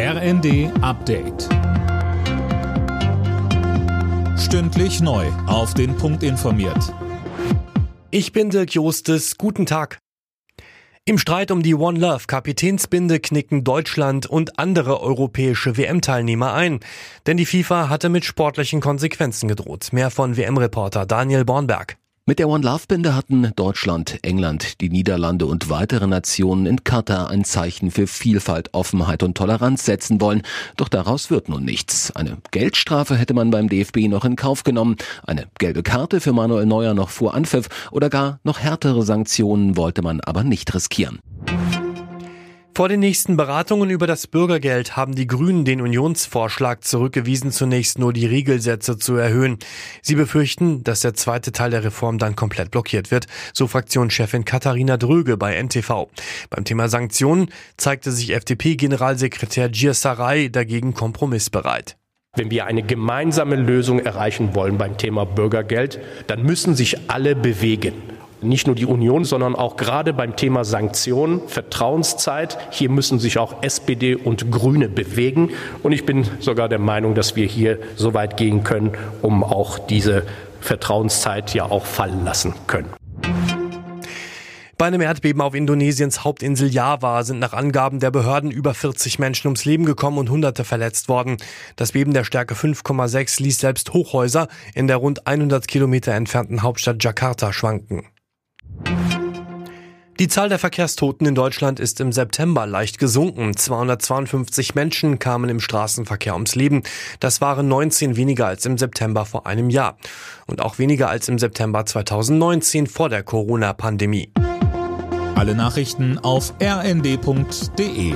RND Update. Stündlich neu. Auf den Punkt informiert. Ich bin Dirk Jostes. Guten Tag. Im Streit um die One Love Kapitänsbinde knicken Deutschland und andere europäische WM-Teilnehmer ein. Denn die FIFA hatte mit sportlichen Konsequenzen gedroht. Mehr von WM-Reporter Daniel Bornberg. Mit der One Love Binde hatten Deutschland, England, die Niederlande und weitere Nationen in Katar ein Zeichen für Vielfalt, Offenheit und Toleranz setzen wollen. Doch daraus wird nun nichts. Eine Geldstrafe hätte man beim DFB noch in Kauf genommen, eine gelbe Karte für Manuel Neuer noch vor Anpfiff oder gar noch härtere Sanktionen wollte man aber nicht riskieren. Vor den nächsten Beratungen über das Bürgergeld haben die Grünen den Unionsvorschlag zurückgewiesen, zunächst nur die Regelsätze zu erhöhen. Sie befürchten, dass der zweite Teil der Reform dann komplett blockiert wird, so Fraktionschefin Katharina Dröge bei NTV. Beim Thema Sanktionen zeigte sich FDP-Generalsekretär Giersaray dagegen kompromissbereit. Wenn wir eine gemeinsame Lösung erreichen wollen beim Thema Bürgergeld, dann müssen sich alle bewegen nicht nur die Union, sondern auch gerade beim Thema Sanktionen, Vertrauenszeit. Hier müssen sich auch SPD und Grüne bewegen. Und ich bin sogar der Meinung, dass wir hier so weit gehen können, um auch diese Vertrauenszeit ja auch fallen lassen können. Bei einem Erdbeben auf Indonesiens Hauptinsel Java sind nach Angaben der Behörden über 40 Menschen ums Leben gekommen und Hunderte verletzt worden. Das Beben der Stärke 5,6 ließ selbst Hochhäuser in der rund 100 Kilometer entfernten Hauptstadt Jakarta schwanken. Die Zahl der Verkehrstoten in Deutschland ist im September leicht gesunken. 252 Menschen kamen im Straßenverkehr ums Leben. Das waren 19 weniger als im September vor einem Jahr. Und auch weniger als im September 2019 vor der Corona-Pandemie. Alle Nachrichten auf rnd.de